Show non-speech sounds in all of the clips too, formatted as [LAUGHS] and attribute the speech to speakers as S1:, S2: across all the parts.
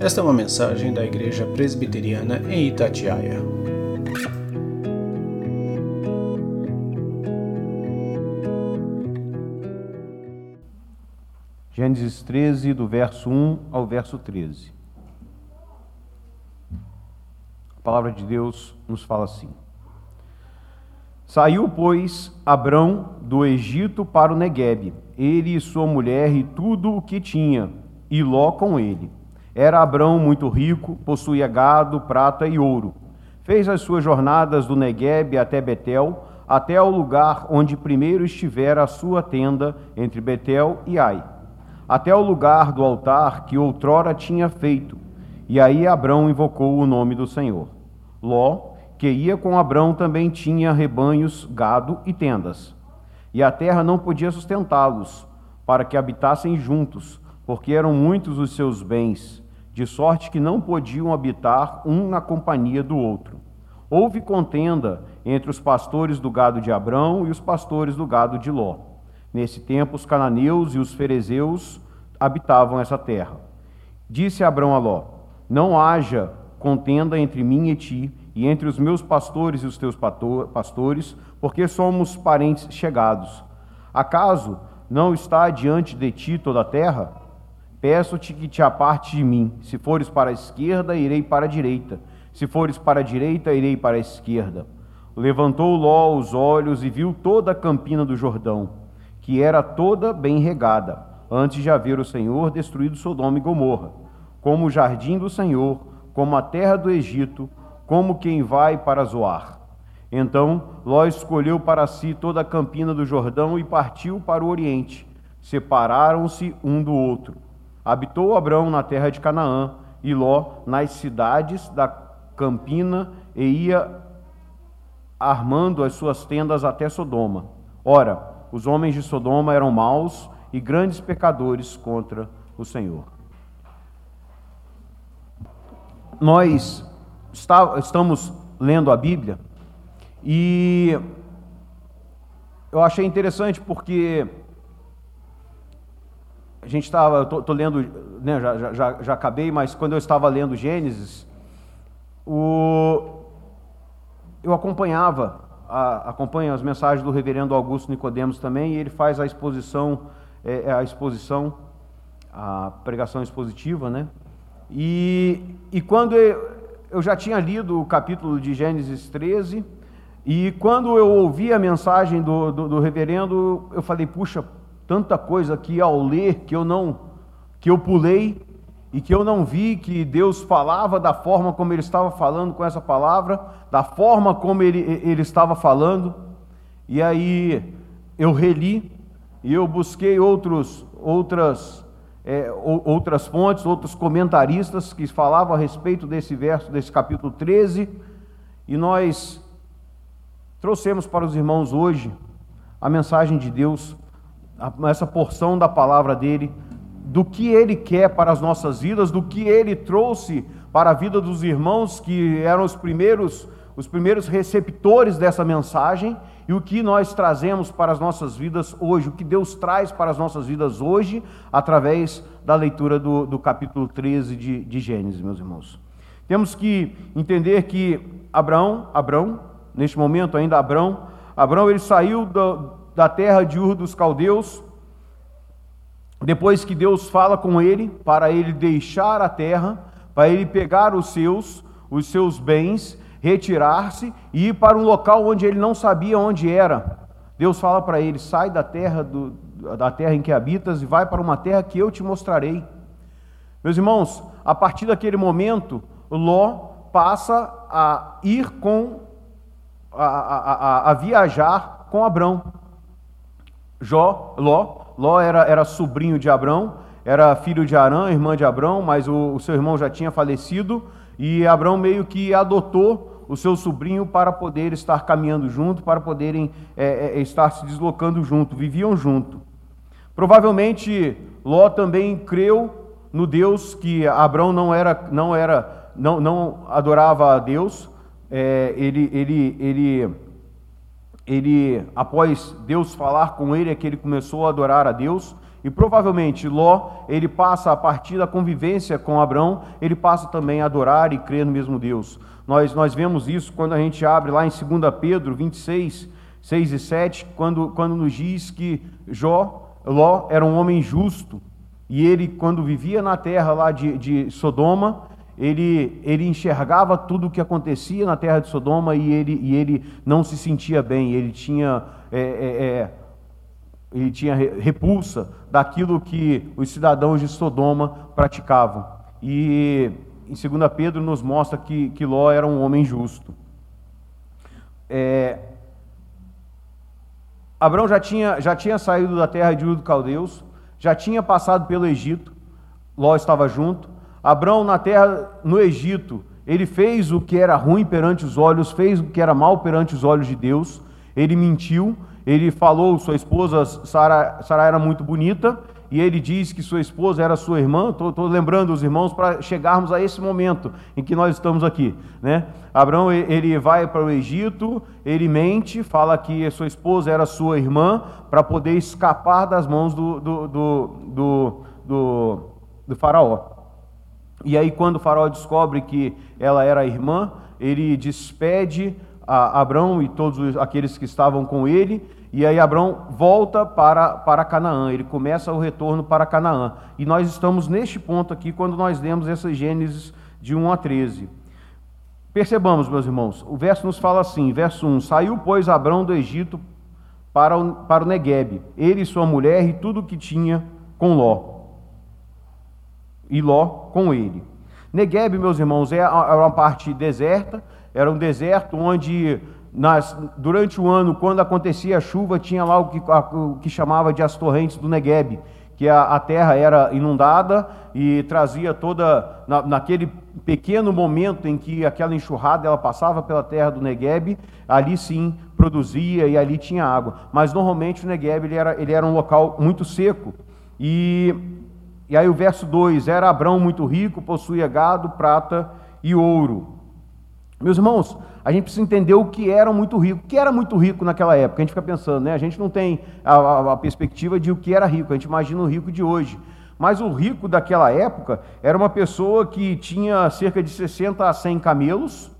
S1: Esta é uma mensagem da Igreja Presbiteriana em Itatiaia.
S2: Gênesis 13, do verso 1 ao verso 13. A palavra de Deus nos fala assim: Saiu, pois, Abrão do Egito para o Neguebe, ele e sua mulher e tudo o que tinha, e Ló com ele. Era Abrão muito rico, possuía gado, prata e ouro. Fez as suas jornadas do Neguebe até Betel, até ao lugar onde primeiro estivera a sua tenda entre Betel e Ai, até o lugar do altar que outrora tinha feito. E aí Abrão invocou o nome do Senhor. Ló, que ia com Abrão também tinha rebanhos, gado e tendas. E a terra não podia sustentá-los, para que habitassem juntos, porque eram muitos os seus bens, de sorte que não podiam habitar um na companhia do outro. Houve contenda entre os pastores do gado de Abrão e os pastores do gado de Ló. Nesse tempo, os cananeus e os ferezeus habitavam essa terra. Disse Abrão a Ló: Não haja contenda entre mim e ti, e entre os meus pastores e os teus pastores, porque somos parentes chegados. Acaso não está diante de ti toda a terra? Peço-te que te aparte de mim. Se fores para a esquerda, irei para a direita. Se fores para a direita, irei para a esquerda. Levantou Ló os olhos e viu toda a campina do Jordão, que era toda bem regada, antes de haver o Senhor destruído Sodoma e Gomorra, como o jardim do Senhor, como a terra do Egito, como quem vai para Zoar. Então Ló escolheu para si toda a campina do Jordão e partiu para o oriente. Separaram-se um do outro. Habitou Abrão na terra de Canaã e Ló nas cidades da campina e ia armando as suas tendas até Sodoma. Ora, os homens de Sodoma eram maus e grandes pecadores contra o Senhor. Nós está, estamos lendo a Bíblia e eu achei interessante porque a gente estava, estou lendo, né, já, já, já acabei, mas quando eu estava lendo Gênesis, o, eu acompanhava, a, acompanho as mensagens do reverendo Augusto Nicodemos também, e ele faz a exposição, é, é a exposição, a pregação expositiva, né? E, e quando eu, eu já tinha lido o capítulo de Gênesis 13, e quando eu ouvi a mensagem do, do, do reverendo, eu falei, puxa, tanta coisa aqui ao ler que eu não, que eu pulei e que eu não vi que Deus falava da forma como ele estava falando com essa palavra, da forma como ele, ele estava falando. E aí eu reli e eu busquei outros, outras é, outras fontes, outros comentaristas que falavam a respeito desse verso, desse capítulo 13, e nós trouxemos para os irmãos hoje a mensagem de Deus, essa porção da palavra dele, do que ele quer para as nossas vidas, do que ele trouxe para a vida dos irmãos que eram os primeiros, os primeiros receptores dessa mensagem e o que nós trazemos para as nossas vidas hoje, o que Deus traz para as nossas vidas hoje, através da leitura do, do capítulo 13 de, de Gênesis, meus irmãos. Temos que entender que Abraão, Abraão, neste momento ainda Abraão, Abraão ele saiu da, da terra de Ur dos Caldeus, depois que Deus fala com ele, para ele deixar a terra, para ele pegar os seus, os seus bens retirar-se e ir para um local onde ele não sabia onde era. Deus fala para ele: sai da terra, do, da terra em que habitas e vai para uma terra que eu te mostrarei. Meus irmãos, a partir daquele momento, Ló passa a ir com, a, a, a, a viajar com Abrão. Jó, Ló, Ló era, era sobrinho de Abrão, era filho de Arã, irmã de Abrão, mas o, o seu irmão já tinha falecido, e Abrão meio que adotou o seu sobrinho para poder estar caminhando junto, para poderem é, é, estar se deslocando junto, viviam junto. Provavelmente Ló também creu no Deus que Abraão não era, não era, não, não adorava a Deus. É, ele, ele, ele, ele, após Deus falar com ele, é que ele começou a adorar a Deus. E provavelmente Ló, ele passa a partir da convivência com Abrão, ele passa também a adorar e crer no mesmo Deus. Nós, nós vemos isso quando a gente abre lá em 2 Pedro 26, 6 e 7, quando, quando nos diz que Jó, Ló era um homem justo, e ele, quando vivia na terra lá de, de Sodoma, ele, ele enxergava tudo o que acontecia na terra de Sodoma e ele, e ele não se sentia bem, ele tinha, é, é, é ele tinha repulsa daquilo que os cidadãos de Sodoma praticavam. E em 2 Pedro nos mostra que, que Ló era um homem justo. É, Abraão já tinha, já tinha saído da terra de Ur Caldeus, já tinha passado pelo Egito, Ló estava junto. Abraão na terra, no Egito, ele fez o que era ruim perante os olhos, fez o que era mal perante os olhos de Deus, ele mentiu, ele falou, sua esposa Sara, Sara era muito bonita, e ele diz que sua esposa era sua irmã. Estou lembrando os irmãos para chegarmos a esse momento em que nós estamos aqui. Né? Abraão ele vai para o Egito, ele mente, fala que sua esposa era sua irmã para poder escapar das mãos do, do, do, do, do faraó. E aí, quando o faraó descobre que ela era irmã, ele despede a Abraão e todos aqueles que estavam com ele e aí Abraão volta para, para Canaã, ele começa o retorno para Canaã. E nós estamos neste ponto aqui quando nós lemos essa Gênesis de 1 a 13. Percebamos, meus irmãos, o verso nos fala assim, verso 1: Saiu, pois, Abraão do Egito para o, para o Neguebe, ele e sua mulher e tudo o que tinha com Ló. E Ló com ele. Neguebe, meus irmãos, é, era uma parte deserta, era um deserto onde nas, durante o ano, quando acontecia a chuva, tinha lá o que, a, o que chamava de as torrentes do Negueb, que a, a terra era inundada e trazia toda, na, naquele pequeno momento em que aquela enxurrada ela passava pela terra do Negueb, ali sim produzia e ali tinha água. Mas normalmente o Negueb ele era, ele era um local muito seco. E, e aí o verso 2: Era Abrão muito rico, possuía gado, prata e ouro. Meus irmãos, a gente precisa entender o que era muito rico. O que era muito rico naquela época? A gente fica pensando, né? A gente não tem a, a, a perspectiva de o que era rico, a gente imagina o rico de hoje. Mas o rico daquela época era uma pessoa que tinha cerca de 60 a 100 camelos,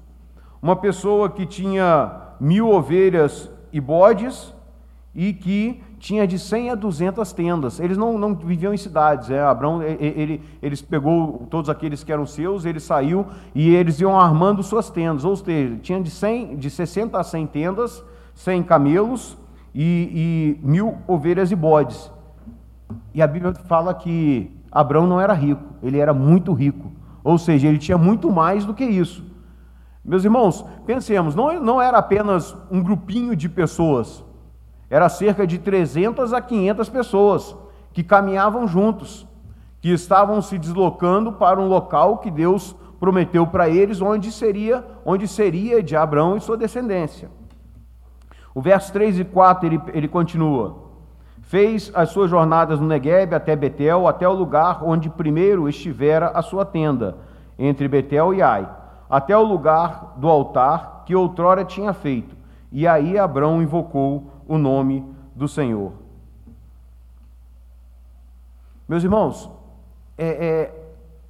S2: uma pessoa que tinha mil ovelhas e bodes e que tinha de 100 a 200 tendas. Eles não, não viviam em cidades. É. Abraão, ele, ele, eles pegou todos aqueles que eram seus, ele saiu e eles iam armando suas tendas. Ou seja, tinha de, 100, de 60 a 100 tendas, 100 camelos e, e mil ovelhas e bodes. E a Bíblia fala que Abraão não era rico, ele era muito rico. Ou seja, ele tinha muito mais do que isso. Meus irmãos, pensemos, não, não era apenas um grupinho de pessoas era cerca de 300 a 500 pessoas que caminhavam juntos, que estavam se deslocando para um local que Deus prometeu para eles, onde seria, onde seria de Abraão e sua descendência. O verso 3 e 4 ele, ele continua: Fez as suas jornadas no Negueb até Betel, até o lugar onde primeiro estivera a sua tenda, entre Betel e Ai, até o lugar do altar que outrora tinha feito. E aí Abraão invocou o nome do Senhor. Meus irmãos, é, é,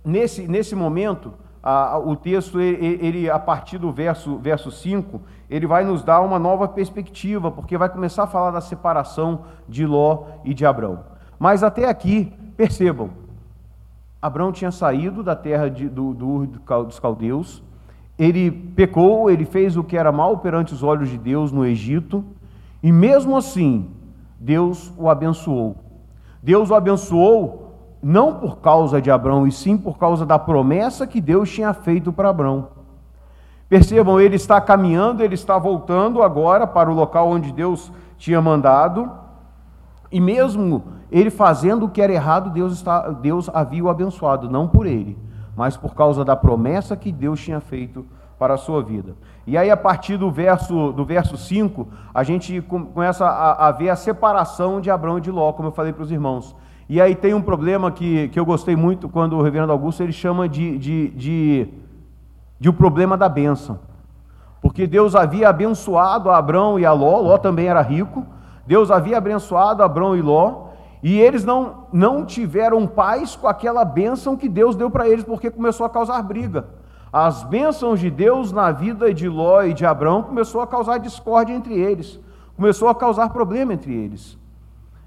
S2: nesse, nesse momento, a, a, o texto, ele, ele, a partir do verso, verso 5, ele vai nos dar uma nova perspectiva, porque vai começar a falar da separação de Ló e de Abrão. Mas até aqui, percebam, Abrão tinha saído da terra de, do, do, dos caldeus, ele pecou, ele fez o que era mal perante os olhos de Deus no Egito, e mesmo assim, Deus o abençoou. Deus o abençoou não por causa de Abraão, e sim por causa da promessa que Deus tinha feito para Abraão. Percebam, ele está caminhando, ele está voltando agora para o local onde Deus tinha mandado, e mesmo ele fazendo o que era errado, Deus, está, Deus havia o abençoado, não por ele, mas por causa da promessa que Deus tinha feito para a sua vida. E aí, a partir do verso, do verso 5, a gente começa a, a ver a separação de Abraão e de Ló, como eu falei para os irmãos. E aí tem um problema que, que eu gostei muito quando o reverendo Augusto ele chama de, de, de, de o problema da bênção. Porque Deus havia abençoado a Abraão e a Ló, Ló também era rico, Deus havia abençoado Abraão e Ló, E eles não, não tiveram paz com aquela bênção que Deus deu para eles, porque começou a causar briga. As bênçãos de Deus na vida de Ló e de Abraão começou a causar discórdia entre eles, começou a causar problema entre eles.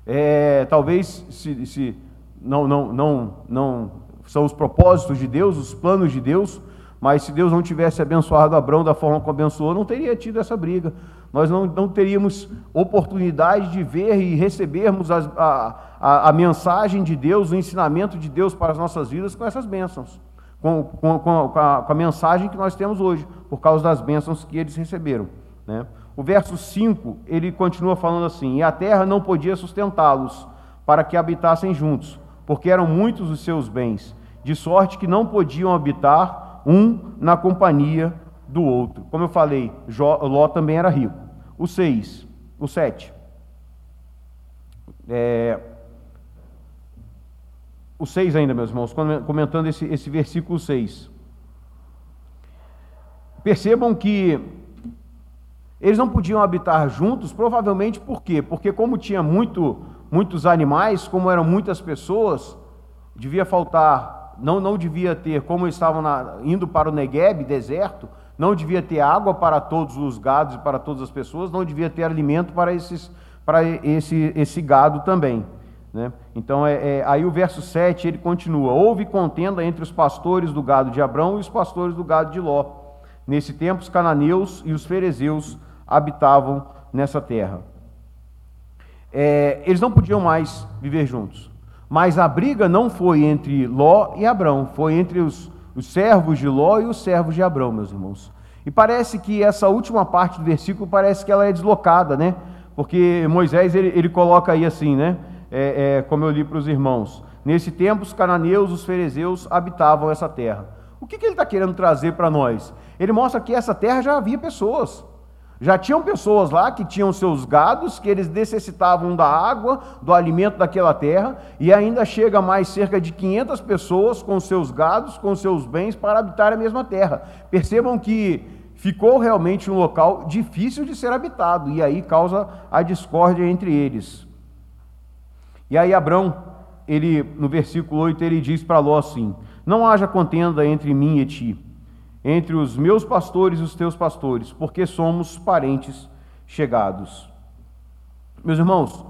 S2: É, talvez se, se não, não, não, não são os propósitos de Deus, os planos de Deus, mas se Deus não tivesse abençoado Abraão da forma como abençoou, não teria tido essa briga. Nós não, não teríamos oportunidade de ver e recebermos a, a, a, mensagem de Deus, o ensinamento de Deus para as nossas vidas com essas bênçãos, com, com, com, a, com a mensagem que nós temos hoje, por causa das bênçãos que eles receberam. Né? O verso 5, ele continua falando assim: E a terra não podia sustentá-los para que habitassem juntos, porque eram muitos os seus bens, de sorte que não podiam habitar um na companhia do outro. Como eu falei, Ló também era rico. O 6, o 7. É, o 6 ainda, meus irmãos, comentando esse, esse versículo 6. Percebam que eles não podiam habitar juntos, provavelmente por quê? Porque como tinha muito, muitos animais, como eram muitas pessoas, devia faltar não, não devia ter, como estavam na, indo para o Negueb, deserto, não devia ter água para todos os gados e para todas as pessoas, não devia ter alimento para, esses, para esse, esse gado também. Né? Então, é, é, aí o verso 7 ele continua: Houve contenda entre os pastores do gado de Abrão e os pastores do gado de Ló. Nesse tempo, os cananeus e os ferezeus habitavam nessa terra. É, eles não podiam mais viver juntos. Mas a briga não foi entre Ló e Abrão, foi entre os, os servos de Ló e os servos de Abrão, meus irmãos. E parece que essa última parte do versículo parece que ela é deslocada, né? Porque Moisés ele, ele coloca aí assim, né? É, é, como eu li para os irmãos. Nesse tempo, os cananeus, os ferezeus habitavam essa terra. O que, que ele está querendo trazer para nós? Ele mostra que essa terra já havia pessoas. Já tinham pessoas lá que tinham seus gados, que eles necessitavam da água, do alimento daquela terra, e ainda chega mais cerca de 500 pessoas com seus gados, com seus bens para habitar a mesma terra. Percebam que ficou realmente um local difícil de ser habitado, e aí causa a discórdia entre eles. E aí Abrão, ele no versículo 8, ele diz para Ló assim: Não haja contenda entre mim e ti entre os meus pastores e os teus pastores, porque somos parentes chegados. Meus irmãos,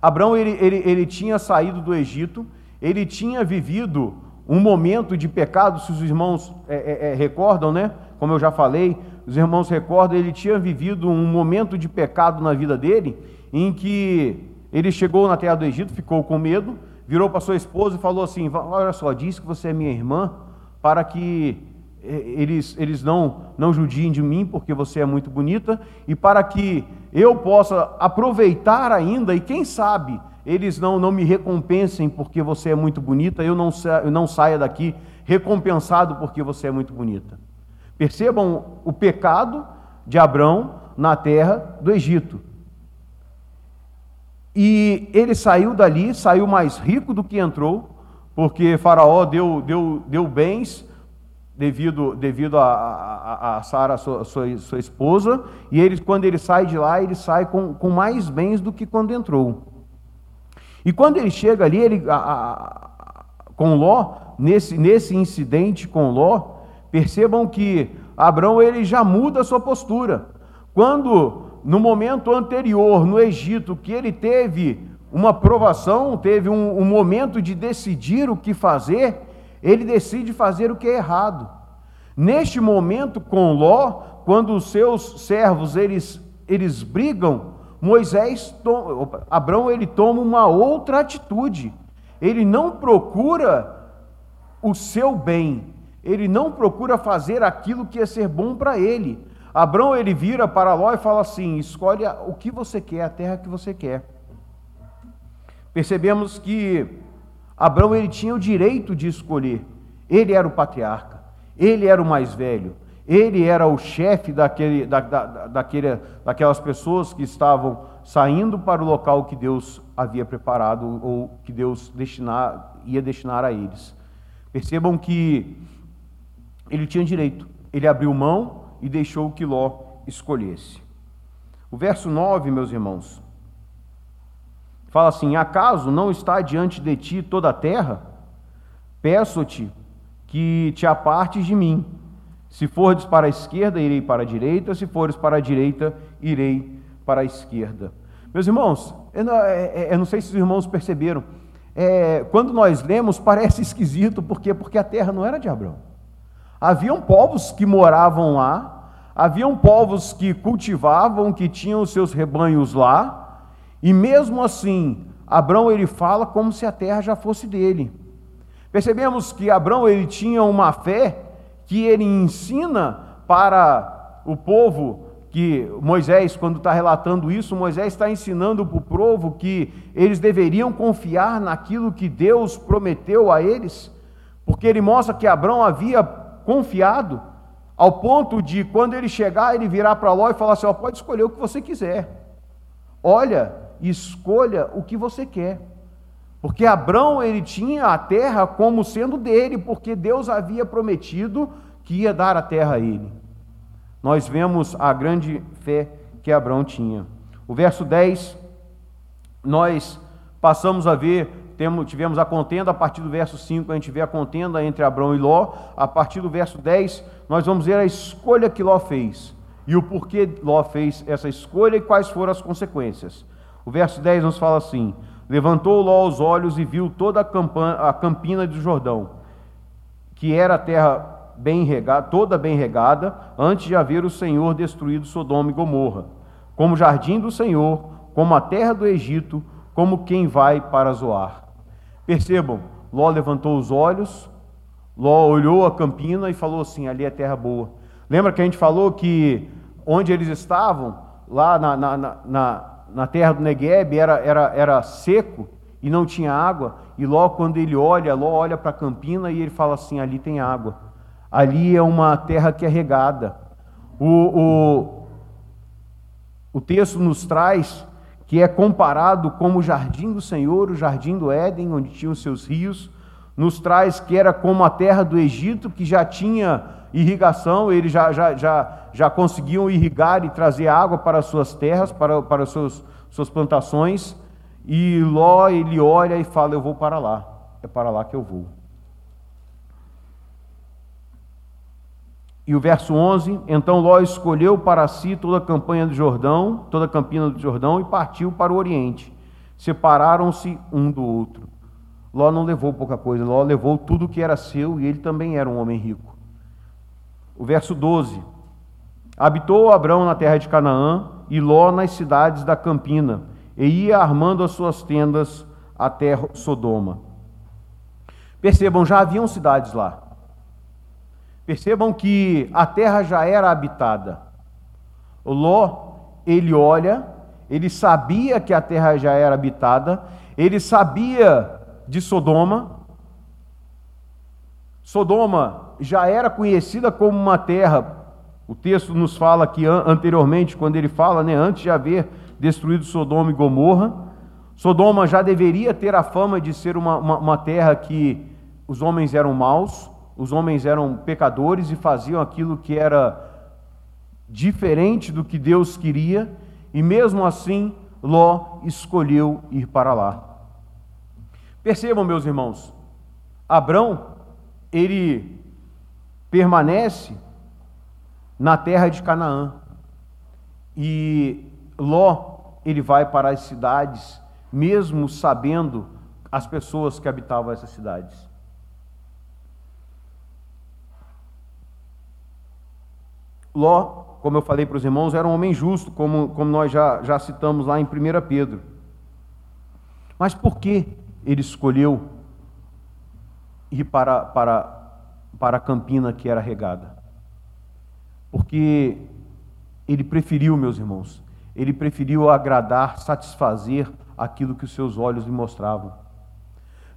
S2: Abraão ele, ele, ele tinha saído do Egito, ele tinha vivido um momento de pecado, se os irmãos é, é, é, recordam, né? Como eu já falei, os irmãos recordam, ele tinha vivido um momento de pecado na vida dele, em que ele chegou na terra do Egito, ficou com medo, virou para sua esposa e falou assim: Olha só, diz que você é minha irmã, para que eles, eles não, não judiem de mim porque você é muito bonita, e para que eu possa aproveitar ainda, e quem sabe eles não, não me recompensem porque você é muito bonita, eu não, eu não saia daqui recompensado porque você é muito bonita. Percebam o pecado de Abrão na terra do Egito. E ele saiu dali, saiu mais rico do que entrou, porque Faraó deu, deu, deu bens devido, devido a, a, a Sara, sua, sua, sua, esposa, e ele, quando ele sai de lá, ele sai com, com mais bens do que quando entrou. E quando ele chega ali, ele, a, com Ló, nesse, nesse incidente com Ló, percebam que Abraão ele já muda a sua postura. Quando, no momento anterior, no Egito, que ele teve uma provação, teve um, um momento de decidir o que fazer, ele decide fazer o que é errado. Neste momento com Ló, quando os seus servos eles, eles brigam, Moisés, Abraão ele toma uma outra atitude. Ele não procura o seu bem, ele não procura fazer aquilo que é ser bom para ele. Abraão ele vira para Ló e fala assim: escolhe o que você quer, a terra que você quer. Percebemos que Abraão ele tinha o direito de escolher. Ele era o patriarca, ele era o mais velho, ele era o chefe daquele, da, da, daquele, daquelas pessoas que estavam saindo para o local que Deus havia preparado ou que Deus destinar, ia destinar a eles. Percebam que ele tinha direito, ele abriu mão e deixou que Ló escolhesse. O verso 9, meus irmãos, Fala assim: Acaso não está diante de ti toda a terra? Peço-te que te apartes de mim. Se fores para a esquerda, irei para a direita, se fores para a direita, irei para a esquerda. Meus irmãos, eu não, é, é, eu não sei se os irmãos perceberam, é, quando nós lemos parece [LAUGHS] esquisito, por quê? Porque a terra não era de Abraão. Haviam povos que moravam lá, haviam povos que cultivavam, que tinham seus rebanhos lá, e mesmo assim, Abraão ele fala como se a terra já fosse dele. Percebemos que Abraão ele tinha uma fé que ele ensina para o povo que Moisés, quando está relatando isso, Moisés está ensinando para o povo que eles deveriam confiar naquilo que Deus prometeu a eles, porque ele mostra que Abraão havia confiado, ao ponto de quando ele chegar, ele virar para Ló e falar assim: ó, pode escolher o que você quiser. Olha, escolha o que você quer. Porque Abraão ele tinha a terra como sendo dele, porque Deus havia prometido que ia dar a terra a ele. Nós vemos a grande fé que Abraão tinha. O verso 10, nós passamos a ver tivemos a contenda a partir do verso 5, a gente vê a contenda entre Abraão e Ló. A partir do verso 10, nós vamos ver a escolha que Ló fez e o porquê Ló fez essa escolha e quais foram as consequências. O verso 10 nos fala assim: Levantou Ló os olhos e viu toda a campina do Jordão, que era a terra bem regada, toda bem regada, antes de haver o Senhor destruído Sodoma e Gomorra, como jardim do Senhor, como a terra do Egito, como quem vai para Zoar. Percebam, Ló levantou os olhos, Ló olhou a campina e falou assim: ali é terra boa. Lembra que a gente falou que onde eles estavam, lá na, na, na, na terra do Negueb, era, era, era seco e não tinha água. E Ló, quando ele olha, Ló olha para a campina e ele fala assim: ali tem água. Ali é uma terra que é regada. O, o, o texto nos traz que é comparado como o jardim do Senhor, o jardim do Éden, onde tinham seus rios, nos traz que era como a terra do Egito, que já tinha irrigação, eles já, já, já, já conseguiam irrigar e trazer água para as suas terras, para, para as suas, suas plantações, e Ló, ele olha e fala, eu vou para lá, é para lá que eu vou. E o verso 11: Então Ló escolheu para si toda a campanha do Jordão, toda a campina do Jordão, e partiu para o oriente. Separaram-se um do outro. Ló não levou pouca coisa, Ló levou tudo que era seu e ele também era um homem rico. O verso 12: Habitou Abrão na terra de Canaã e Ló nas cidades da campina, e ia armando as suas tendas até Sodoma. Percebam, já haviam cidades lá. Percebam que a terra já era habitada. Ló, ele olha, ele sabia que a terra já era habitada, ele sabia de Sodoma. Sodoma já era conhecida como uma terra. O texto nos fala que anteriormente, quando ele fala, né, antes de haver destruído Sodoma e Gomorra, Sodoma já deveria ter a fama de ser uma, uma, uma terra que os homens eram maus, os homens eram pecadores e faziam aquilo que era diferente do que Deus queria, e mesmo assim Ló escolheu ir para lá. Percebam, meus irmãos, Abrão, ele permanece na terra de Canaã, e Ló, ele vai para as cidades, mesmo sabendo as pessoas que habitavam essas cidades. Ló, como eu falei para os irmãos, era um homem justo, como, como nós já, já citamos lá em 1 Pedro. Mas por que ele escolheu ir para, para, para a campina que era regada? Porque ele preferiu, meus irmãos, ele preferiu agradar, satisfazer aquilo que os seus olhos lhe mostravam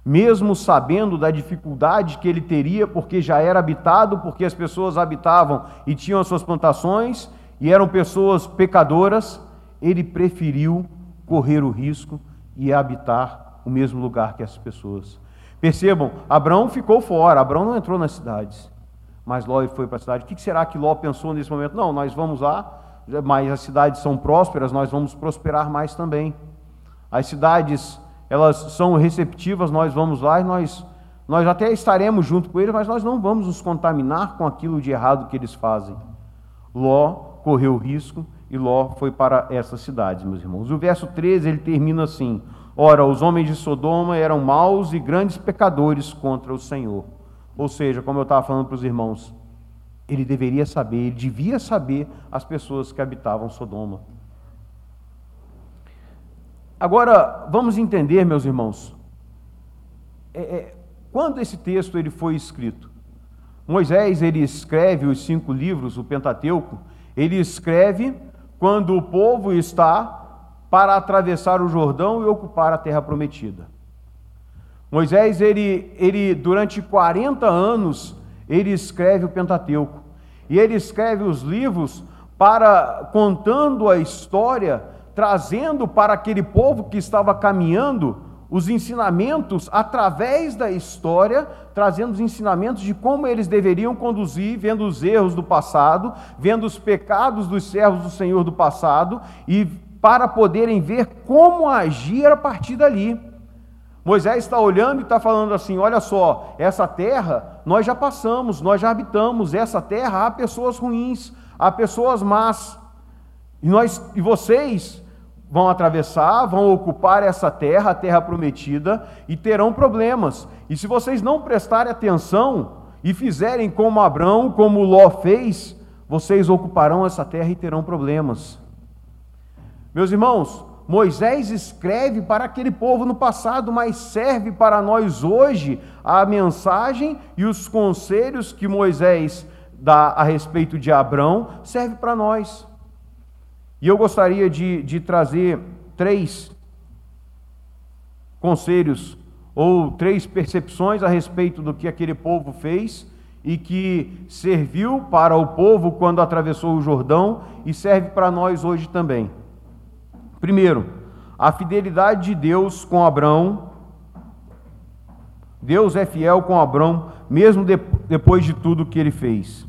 S2: mesmo sabendo da dificuldade que ele teria, porque já era habitado, porque as pessoas habitavam e tinham as suas plantações e eram pessoas pecadoras, ele preferiu correr o risco e habitar o mesmo lugar que essas pessoas. Percebam, Abraão ficou fora, Abraão não entrou nas cidades, mas Ló foi para a cidade. O que será que Ló pensou nesse momento? Não, nós vamos lá, mas as cidades são prósperas, nós vamos prosperar mais também. As cidades, elas são receptivas, nós vamos lá e nós, nós até estaremos junto com eles, mas nós não vamos nos contaminar com aquilo de errado que eles fazem. Ló correu risco e Ló foi para essas cidades, meus irmãos. O verso 13 ele termina assim: Ora, os homens de Sodoma eram maus e grandes pecadores contra o Senhor. Ou seja, como eu estava falando para os irmãos, ele deveria saber, ele devia saber as pessoas que habitavam Sodoma. Agora, vamos entender, meus irmãos, é, é, quando esse texto ele foi escrito? Moisés ele escreve os cinco livros, o Pentateuco, ele escreve quando o povo está para atravessar o Jordão e ocupar a terra prometida. Moisés, ele, ele durante 40 anos, ele escreve o Pentateuco. E ele escreve os livros para contando a história, trazendo para aquele povo que estava caminhando os ensinamentos através da história, trazendo os ensinamentos de como eles deveriam conduzir, vendo os erros do passado, vendo os pecados dos servos do Senhor do passado e para poderem ver como agir a partir dali. Moisés está olhando e está falando assim: olha só, essa terra nós já passamos, nós já habitamos, essa terra há pessoas ruins, há pessoas más, e, nós, e vocês vão atravessar, vão ocupar essa terra, a terra prometida, e terão problemas. E se vocês não prestarem atenção e fizerem como Abraão, como Ló fez, vocês ocuparão essa terra e terão problemas. Meus irmãos, Moisés escreve para aquele povo no passado, mas serve para nós hoje a mensagem e os conselhos que Moisés dá a respeito de Abrão, serve para nós. E eu gostaria de, de trazer três conselhos ou três percepções a respeito do que aquele povo fez e que serviu para o povo quando atravessou o Jordão e serve para nós hoje também. Primeiro, a fidelidade de Deus com Abraão. Deus é fiel com Abraão, mesmo de, depois de tudo que ele fez.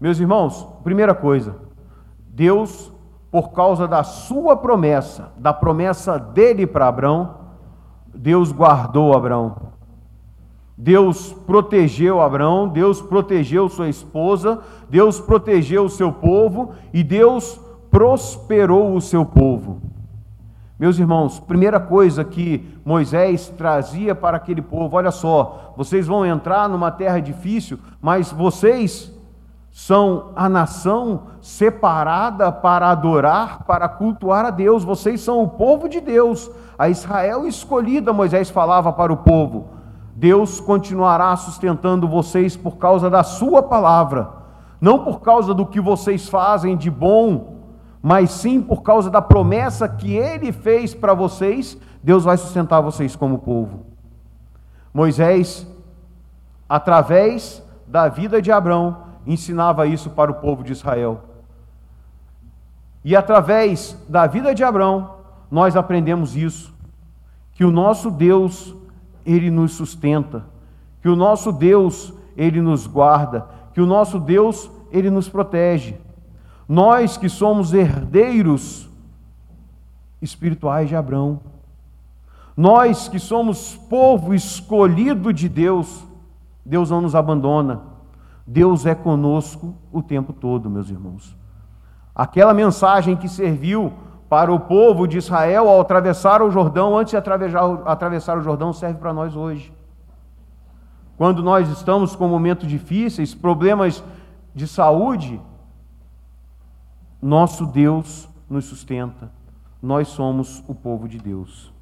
S2: Meus irmãos, primeira coisa, Deus, por causa da sua promessa, da promessa dele para Abraão, Deus guardou Abraão. Deus protegeu Abraão, Deus protegeu sua esposa, Deus protegeu o seu povo e Deus prosperou o seu povo. Meus irmãos, primeira coisa que Moisés trazia para aquele povo: olha só, vocês vão entrar numa terra difícil, mas vocês são a nação separada para adorar, para cultuar a Deus. Vocês são o povo de Deus, a Israel escolhida, Moisés falava para o povo. Deus continuará sustentando vocês por causa da sua palavra, não por causa do que vocês fazem de bom mas sim por causa da promessa que ele fez para vocês, Deus vai sustentar vocês como povo. Moisés, através da vida de Abraão, ensinava isso para o povo de Israel. E através da vida de Abraão, nós aprendemos isso, que o nosso Deus, ele nos sustenta, que o nosso Deus, ele nos guarda, que o nosso Deus, ele nos protege. Nós que somos herdeiros espirituais de Abraão, nós que somos povo escolhido de Deus, Deus não nos abandona, Deus é conosco o tempo todo, meus irmãos. Aquela mensagem que serviu para o povo de Israel ao atravessar o Jordão, antes de atravessar, o Jordão, serve para nós hoje. Quando nós estamos com momentos difíceis, problemas de saúde, nosso Deus nos sustenta. Nós somos o povo de Deus.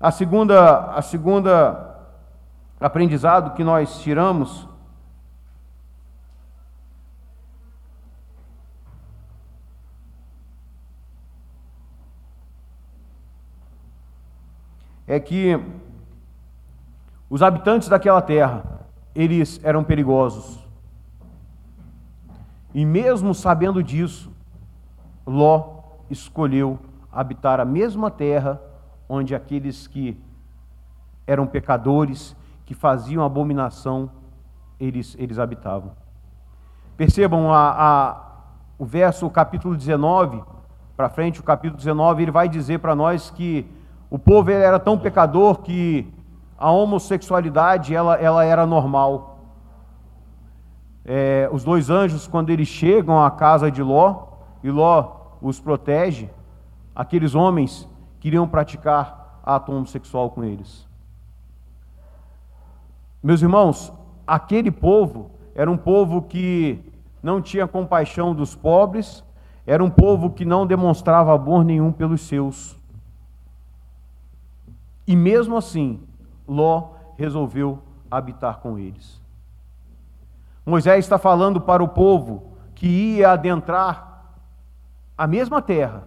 S2: A segunda, a segunda aprendizado que nós tiramos é que os habitantes daquela terra, eles eram perigosos. E mesmo sabendo disso, Ló escolheu habitar a mesma terra onde aqueles que eram pecadores, que faziam abominação, eles, eles habitavam. Percebam a, a, o verso, o capítulo 19, para frente, o capítulo 19, ele vai dizer para nós que o povo ele era tão pecador que a homossexualidade ela, ela era normal. É, os dois anjos, quando eles chegam à casa de Ló, e Ló os protege, aqueles homens queriam praticar ato homossexual com eles. Meus irmãos, aquele povo era um povo que não tinha compaixão dos pobres, era um povo que não demonstrava amor nenhum pelos seus. E mesmo assim, Ló resolveu habitar com eles. Moisés está falando para o povo que ia adentrar a mesma terra.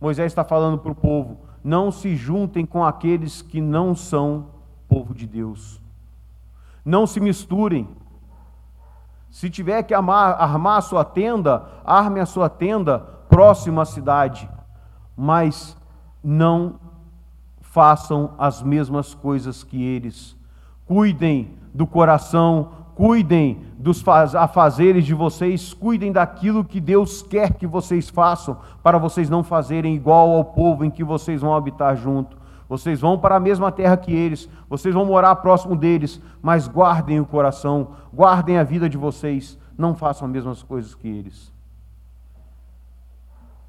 S2: Moisés está falando para o povo: não se juntem com aqueles que não são povo de Deus. Não se misturem. Se tiver que armar, armar a sua tenda, arme a sua tenda próxima à cidade, mas não façam as mesmas coisas que eles. Cuidem do coração, cuidem dos afazeres de vocês, cuidem daquilo que Deus quer que vocês façam, para vocês não fazerem igual ao povo em que vocês vão habitar junto. Vocês vão para a mesma terra que eles, vocês vão morar próximo deles, mas guardem o coração, guardem a vida de vocês, não façam as mesmas coisas que eles.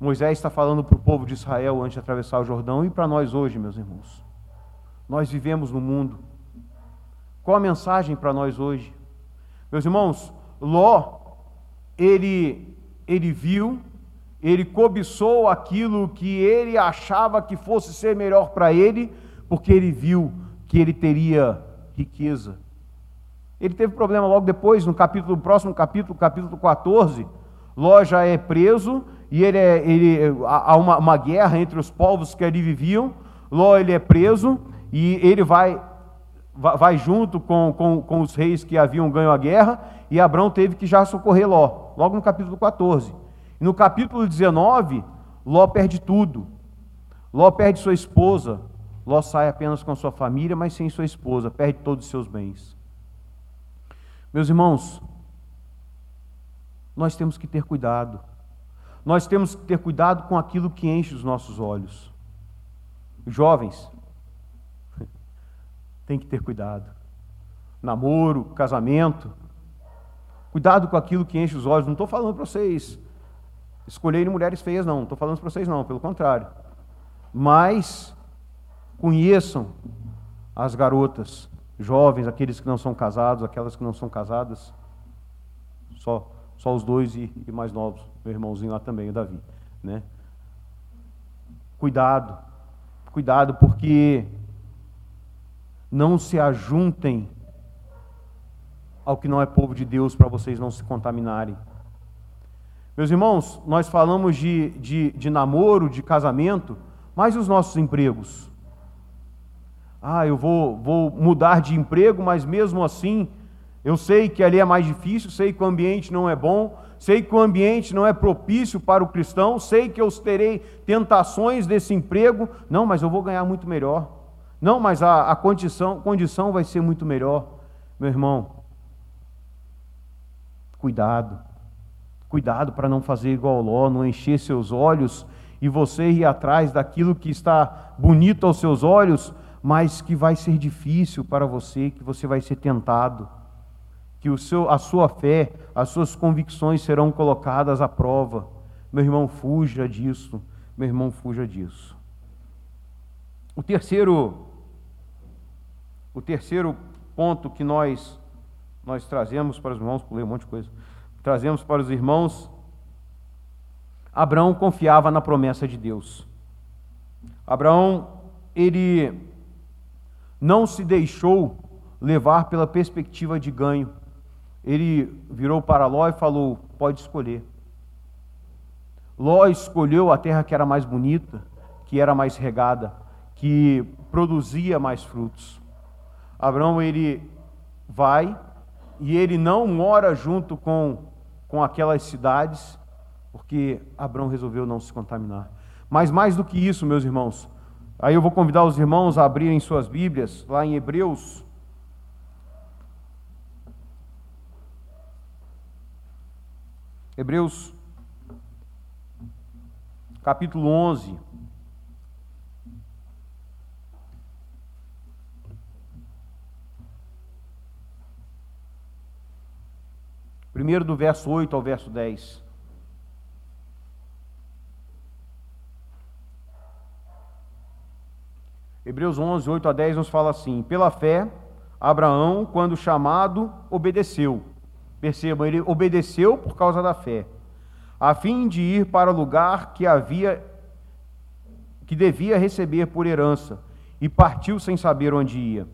S2: Moisés está falando para o povo de Israel antes de atravessar o Jordão e para nós hoje, meus irmãos. Nós vivemos no mundo. Qual a mensagem para nós hoje? Meus irmãos, Ló, ele, ele viu, ele cobiçou aquilo que ele achava que fosse ser melhor para ele, porque ele viu que ele teria riqueza. Ele teve problema logo depois, no capítulo, no próximo capítulo, capítulo 14, Ló já é preso e ele, é, ele há uma, uma, guerra entre os povos que ali viviam. Ló ele é preso e ele vai, vai junto com, com, com os reis que haviam ganho a guerra e Abraão teve que já socorrer Ló, logo no capítulo 14. E no capítulo 19, Ló perde tudo. Ló perde sua esposa. Ló sai apenas com sua família, mas sem sua esposa, perde todos os seus bens. Meus irmãos, nós temos que ter cuidado nós temos que ter cuidado com aquilo que enche os nossos olhos. Jovens, [LAUGHS] tem que ter cuidado. Namoro, casamento, cuidado com aquilo que enche os olhos. Não estou falando para vocês escolherem mulheres feias, não. Não estou falando para vocês, não, pelo contrário. Mas conheçam as garotas, jovens, aqueles que não são casados, aquelas que não são casadas. Só só os dois e, e mais novos, meu irmãozinho lá também, o Davi. Né? Cuidado, cuidado, porque não se ajuntem ao que não é povo de Deus para vocês não se contaminarem. Meus irmãos, nós falamos de, de, de namoro, de casamento, mas e os nossos empregos? Ah, eu vou, vou mudar de emprego, mas mesmo assim eu sei que ali é mais difícil, sei que o ambiente não é bom, sei que o ambiente não é propício para o cristão, sei que eu terei tentações desse emprego. Não, mas eu vou ganhar muito melhor. Não, mas a, a condição, condição vai ser muito melhor. Meu irmão, cuidado. Cuidado para não fazer igual Ló, não encher seus olhos e você ir atrás daquilo que está bonito aos seus olhos, mas que vai ser difícil para você, que você vai ser tentado que o seu, a sua fé, as suas convicções serão colocadas à prova. Meu irmão, fuja disso. Meu irmão, fuja disso. O terceiro, o terceiro ponto que nós nós trazemos para os irmãos, pulei um monte de coisa. Trazemos para os irmãos, Abraão confiava na promessa de Deus. Abraão, ele não se deixou levar pela perspectiva de ganho ele virou para Ló e falou: Pode escolher. Ló escolheu a terra que era mais bonita, que era mais regada, que produzia mais frutos. Abraão ele vai e ele não mora junto com, com aquelas cidades, porque Abraão resolveu não se contaminar. Mas mais do que isso, meus irmãos, aí eu vou convidar os irmãos a abrirem suas Bíblias, lá em Hebreus, Hebreus, capítulo 11. Primeiro do verso 8 ao verso 10. Hebreus 11, 8 a 10 nos fala assim: Pela fé, Abraão, quando chamado, obedeceu. Percebam, ele obedeceu por causa da fé, a fim de ir para o lugar que havia que devia receber por herança, e partiu sem saber onde ia.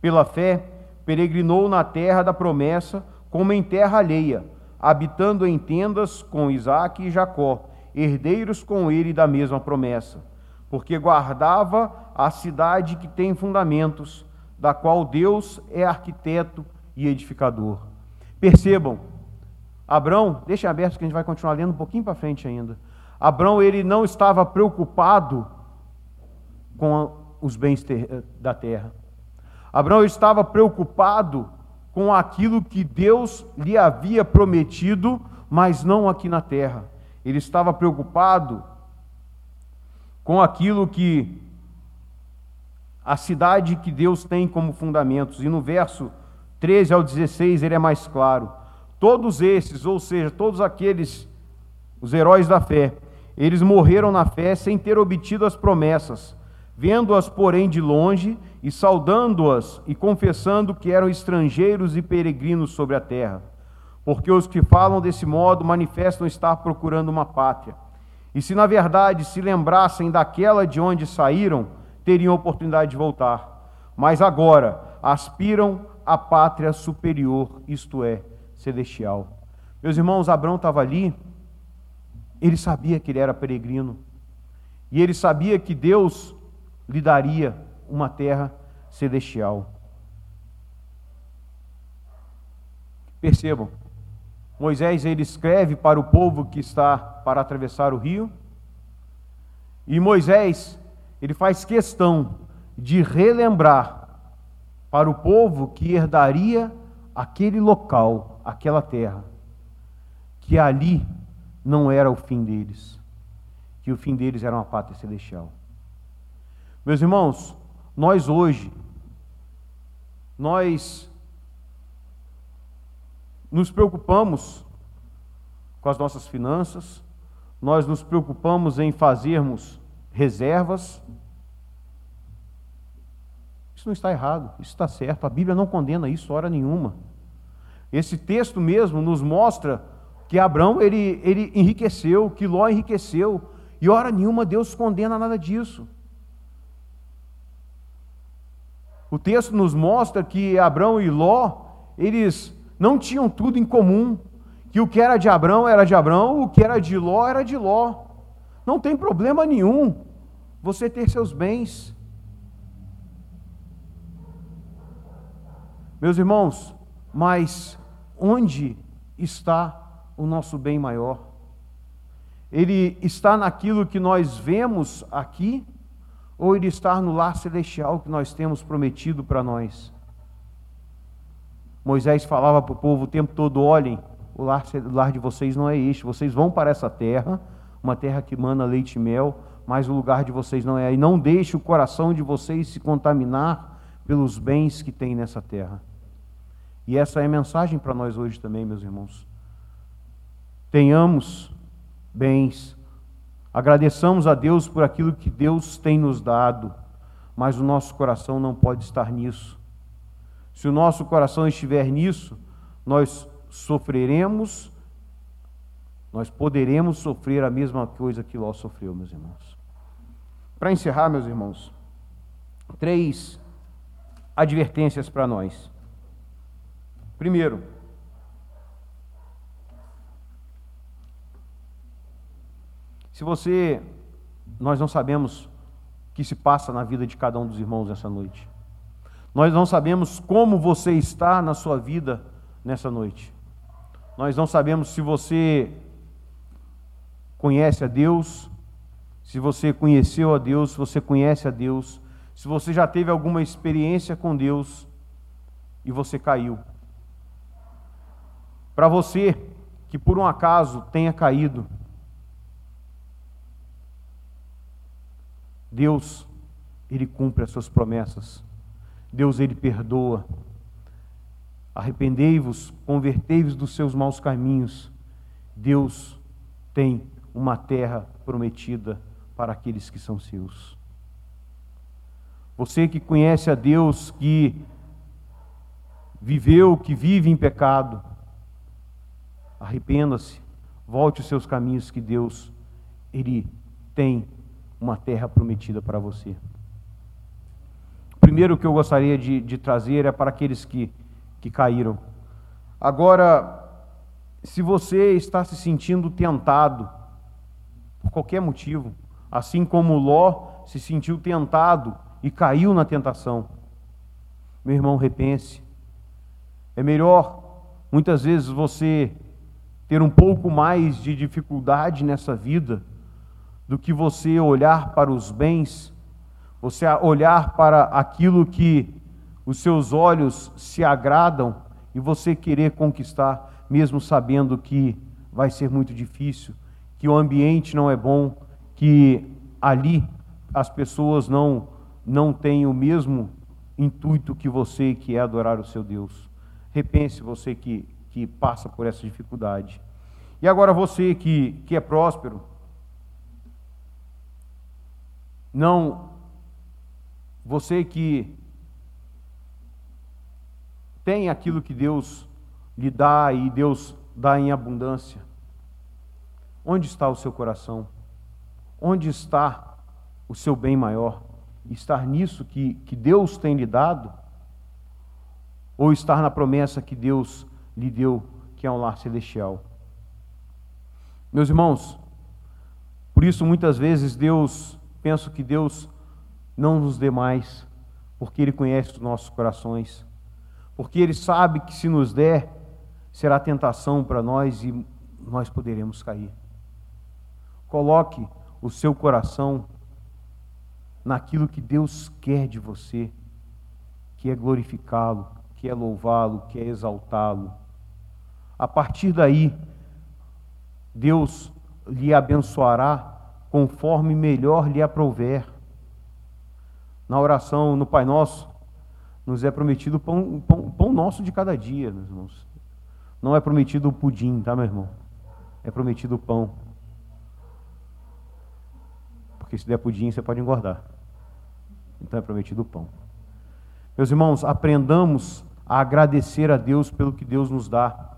S2: Pela fé, peregrinou na terra da promessa, como em terra alheia, habitando em tendas com Isaque e Jacó, herdeiros com ele da mesma promessa porque guardava a cidade que tem fundamentos, da qual Deus é arquiteto e edificador. Percebam, Abrão, deixem aberto que a gente vai continuar lendo um pouquinho para frente ainda. Abrão, ele não estava preocupado com os bens da terra. Abraão estava preocupado com aquilo que Deus lhe havia prometido, mas não aqui na terra. Ele estava preocupado com aquilo que a cidade que Deus tem como fundamentos. E no verso 13 ao 16 ele é mais claro. Todos esses, ou seja, todos aqueles, os heróis da fé, eles morreram na fé sem ter obtido as promessas, vendo-as, porém, de longe e saudando-as e confessando que eram estrangeiros e peregrinos sobre a terra. Porque os que falam desse modo manifestam estar procurando uma pátria. E se na verdade se lembrassem daquela de onde saíram, teriam oportunidade de voltar. Mas agora aspiram à pátria superior, isto é, celestial. Meus irmãos, Abraão estava ali, ele sabia que ele era peregrino, e ele sabia que Deus lhe daria uma terra celestial. Percebam, Moisés ele escreve para o povo que está para atravessar o rio. E Moisés, ele faz questão de relembrar para o povo que herdaria aquele local, aquela terra, que ali não era o fim deles, que o fim deles era uma pátria celestial. Meus irmãos, nós hoje, nós nos preocupamos com as nossas finanças, nós nos preocupamos em fazermos reservas. Isso não está errado, isso está certo. A Bíblia não condena isso hora nenhuma. Esse texto mesmo nos mostra que Abraão ele, ele enriqueceu, que Ló enriqueceu, e hora nenhuma Deus condena nada disso. O texto nos mostra que Abraão e Ló, eles não tinham tudo em comum, que o que era de Abrão era de Abrão, o que era de Ló era de Ló. Não tem problema nenhum você ter seus bens. Meus irmãos, mas onde está o nosso bem maior? Ele está naquilo que nós vemos aqui, ou ele está no lar celestial que nós temos prometido para nós? Moisés falava para o povo o tempo todo: olhem, o lar, o lar de vocês não é este, vocês vão para essa terra, uma terra que mana leite e mel, mas o lugar de vocês não é aí. Não deixe o coração de vocês se contaminar pelos bens que tem nessa terra. E essa é a mensagem para nós hoje também, meus irmãos. Tenhamos bens, agradeçamos a Deus por aquilo que Deus tem nos dado, mas o nosso coração não pode estar nisso. Se o nosso coração estiver nisso, nós sofreremos, nós poderemos sofrer a mesma coisa que Ló sofreu, meus irmãos. Para encerrar, meus irmãos, três advertências para nós. Primeiro, se você, nós não sabemos o que se passa na vida de cada um dos irmãos essa noite. Nós não sabemos como você está na sua vida nessa noite. Nós não sabemos se você conhece a Deus, se você conheceu a Deus, se você conhece a Deus, se você já teve alguma experiência com Deus e você caiu. Para você que por um acaso tenha caído, Deus, Ele cumpre as suas promessas. Deus, Ele perdoa. Arrependei-vos, convertei-vos dos seus maus caminhos. Deus tem uma terra prometida para aqueles que são seus. Você que conhece a Deus, que viveu, que vive em pecado, arrependa-se, volte os seus caminhos, que Deus, Ele tem uma terra prometida para você. Primeiro que eu gostaria de, de trazer é para aqueles que, que caíram. Agora, se você está se sentindo tentado, por qualquer motivo, assim como Ló se sentiu tentado e caiu na tentação, meu irmão, repense. É melhor, muitas vezes, você ter um pouco mais de dificuldade nessa vida do que você olhar para os bens, você olhar para aquilo que os seus olhos se agradam e você querer conquistar, mesmo sabendo que vai ser muito difícil, que o ambiente não é bom, que ali as pessoas não não têm o mesmo intuito que você, que é adorar o seu Deus. Repense você que, que passa por essa dificuldade. E agora você que, que é próspero, não, você que tem aquilo que Deus lhe dá e Deus dá em abundância. Onde está o seu coração? Onde está o seu bem maior? Estar nisso que, que Deus tem lhe dado? Ou estar na promessa que Deus lhe deu, que é um lar celestial? Meus irmãos, por isso muitas vezes Deus penso que Deus não nos dê mais, porque Ele conhece os nossos corações, porque Ele sabe que se nos der, será tentação para nós e nós poderemos cair. Coloque o seu coração naquilo que Deus quer de você, que é glorificá-lo, que é louvá-lo, que é exaltá-lo. A partir daí, Deus lhe abençoará conforme melhor lhe aprouver. Na oração, no Pai Nosso, nos é prometido o pão, pão, pão nosso de cada dia, meus irmãos. Não é prometido o pudim, tá, meu irmão? É prometido o pão. Porque se der pudim, você pode engordar. Então é prometido o pão. Meus irmãos, aprendamos a agradecer a Deus pelo que Deus nos dá.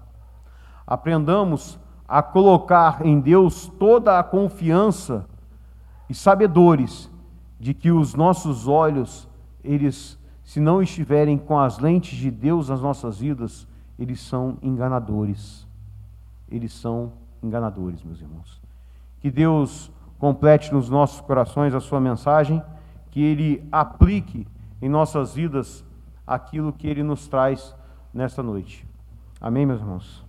S2: Aprendamos a colocar em Deus toda a confiança e sabedores de que os nossos olhos, eles, se não estiverem com as lentes de Deus nas nossas vidas, eles são enganadores. Eles são enganadores, meus irmãos. Que Deus complete nos nossos corações a sua mensagem, que Ele aplique em nossas vidas aquilo que Ele nos traz nesta noite. Amém, meus irmãos?